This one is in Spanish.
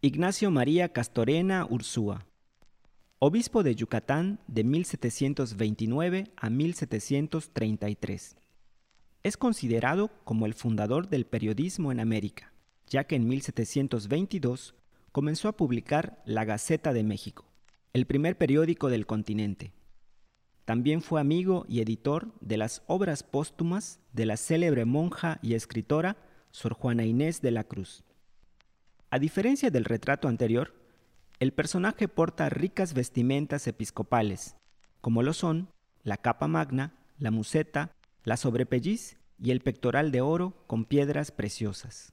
Ignacio María Castorena Ursúa, obispo de Yucatán de 1729 a 1733. Es considerado como el fundador del periodismo en América, ya que en 1722 comenzó a publicar La Gaceta de México, el primer periódico del continente. También fue amigo y editor de las obras póstumas de la célebre monja y escritora Sor Juana Inés de la Cruz. A diferencia del retrato anterior, el personaje porta ricas vestimentas episcopales, como lo son la capa magna, la museta, la sobrepelliz y el pectoral de oro con piedras preciosas.